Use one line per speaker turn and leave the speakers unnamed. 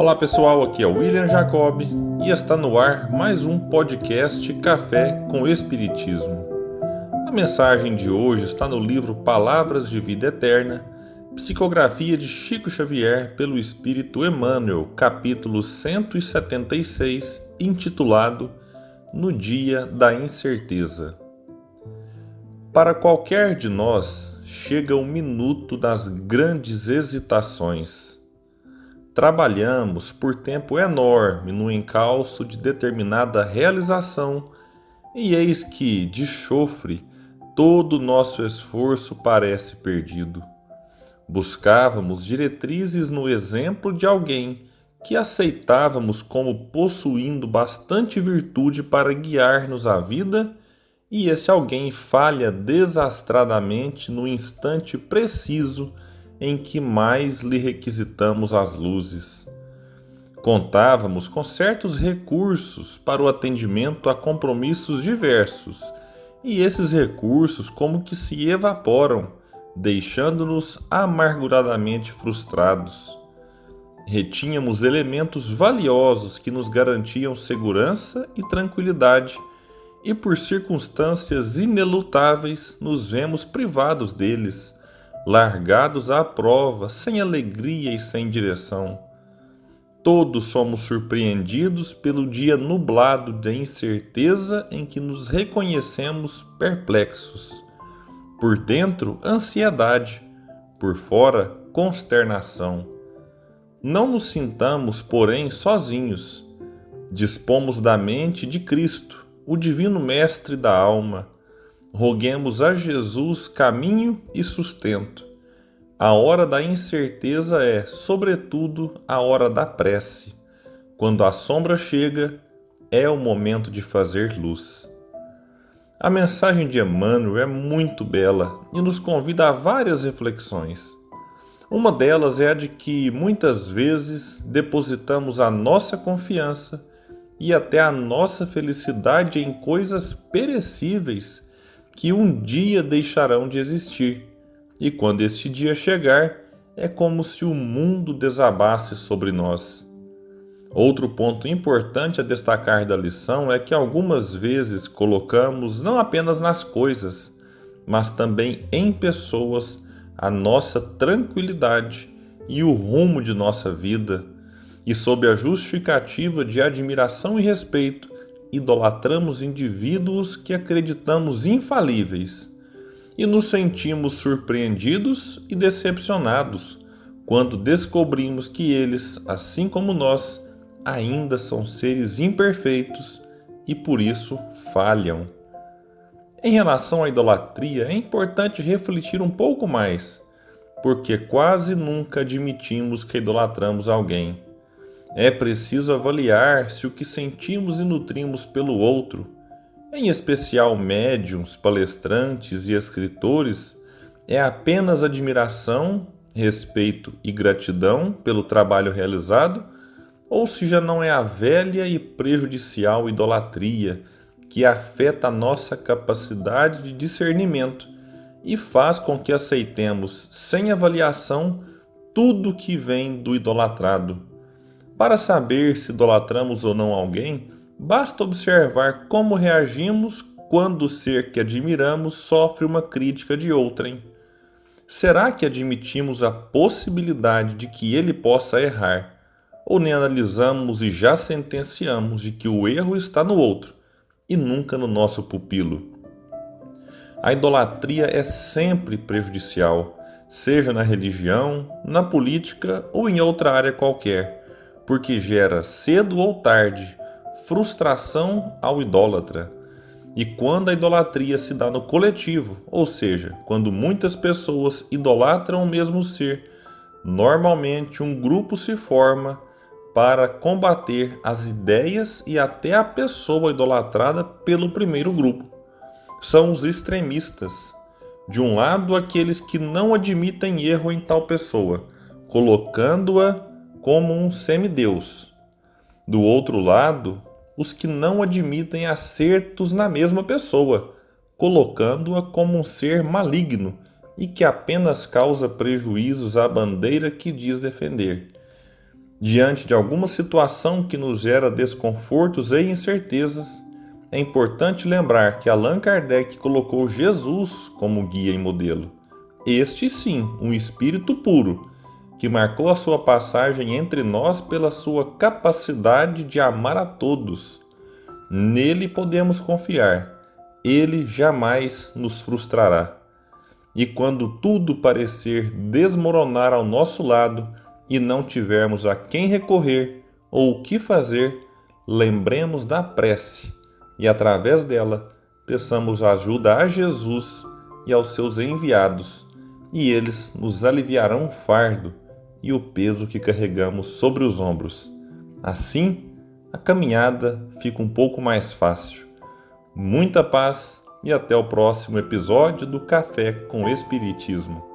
Olá pessoal, aqui é o William Jacob e está no ar mais um podcast Café com Espiritismo. A mensagem de hoje está no livro Palavras de Vida Eterna, psicografia de Chico Xavier pelo Espírito Emmanuel, capítulo 176, intitulado No Dia da Incerteza. Para qualquer de nós, chega o minuto das grandes hesitações Trabalhamos por tempo enorme no encalço de determinada realização, e eis que, de chofre, todo o nosso esforço parece perdido. Buscávamos diretrizes no exemplo de alguém que aceitávamos como possuindo bastante virtude para guiar-nos à vida, e esse alguém falha desastradamente no instante preciso em que mais lhe requisitamos as luzes. Contávamos com certos recursos para o atendimento a compromissos diversos, e esses recursos como que se evaporam, deixando-nos amarguradamente frustrados. Retínhamos elementos valiosos que nos garantiam segurança e tranquilidade, e por circunstâncias inelutáveis nos vemos privados deles largados à prova, sem alegria e sem direção. Todos somos surpreendidos pelo dia nublado de incerteza em que nos reconhecemos perplexos. Por dentro, ansiedade, por fora, consternação. Não nos sintamos, porém, sozinhos. Dispomos da mente de Cristo, o Divino Mestre da alma roguemos a Jesus caminho e sustento. A hora da incerteza é, sobretudo, a hora da prece. Quando a sombra chega, é o momento de fazer luz. A mensagem de Emmanuel é muito bela e nos convida a várias reflexões. Uma delas é a de que muitas vezes depositamos a nossa confiança e até a nossa felicidade em coisas perecíveis que um dia deixarão de existir, e quando este dia chegar, é como se o mundo desabasse sobre nós. Outro ponto importante a destacar da lição é que algumas vezes colocamos não apenas nas coisas, mas também em pessoas a nossa tranquilidade e o rumo de nossa vida, e sob a justificativa de admiração e respeito, idolatramos indivíduos que acreditamos infalíveis e nos sentimos surpreendidos e decepcionados quando descobrimos que eles, assim como nós, ainda são seres imperfeitos e por isso falham. Em relação à idolatria, é importante refletir um pouco mais, porque quase nunca admitimos que idolatramos alguém. É preciso avaliar se o que sentimos e nutrimos pelo outro, em especial médiums, palestrantes e escritores, é apenas admiração, respeito e gratidão pelo trabalho realizado, ou se já não é a velha e prejudicial idolatria que afeta a nossa capacidade de discernimento e faz com que aceitemos sem avaliação tudo que vem do idolatrado para saber se idolatramos ou não alguém, basta observar como reagimos quando o ser que admiramos sofre uma crítica de outrem. Será que admitimos a possibilidade de que ele possa errar? Ou nem analisamos e já sentenciamos de que o erro está no outro e nunca no nosso pupilo? A idolatria é sempre prejudicial, seja na religião, na política ou em outra área qualquer porque gera cedo ou tarde frustração ao idólatra. E quando a idolatria se dá no coletivo, ou seja, quando muitas pessoas idolatram o mesmo ser, normalmente um grupo se forma para combater as ideias e até a pessoa idolatrada pelo primeiro grupo. São os extremistas. De um lado, aqueles que não admitem erro em tal pessoa, colocando-a como um semideus. Do outro lado, os que não admitem acertos na mesma pessoa, colocando-a como um ser maligno e que apenas causa prejuízos à bandeira que diz defender. Diante de alguma situação que nos gera desconfortos e incertezas, é importante lembrar que Allan Kardec colocou Jesus como guia e modelo. Este sim, um espírito puro, que marcou a sua passagem entre nós pela sua capacidade de amar a todos. Nele podemos confiar, ele jamais nos frustrará. E quando tudo parecer desmoronar ao nosso lado e não tivermos a quem recorrer ou o que fazer, lembremos da prece e através dela peçamos ajuda a Jesus e aos seus enviados, e eles nos aliviarão o fardo e o peso que carregamos sobre os ombros. Assim, a caminhada fica um pouco mais fácil. Muita paz e até o próximo episódio do Café com Espiritismo.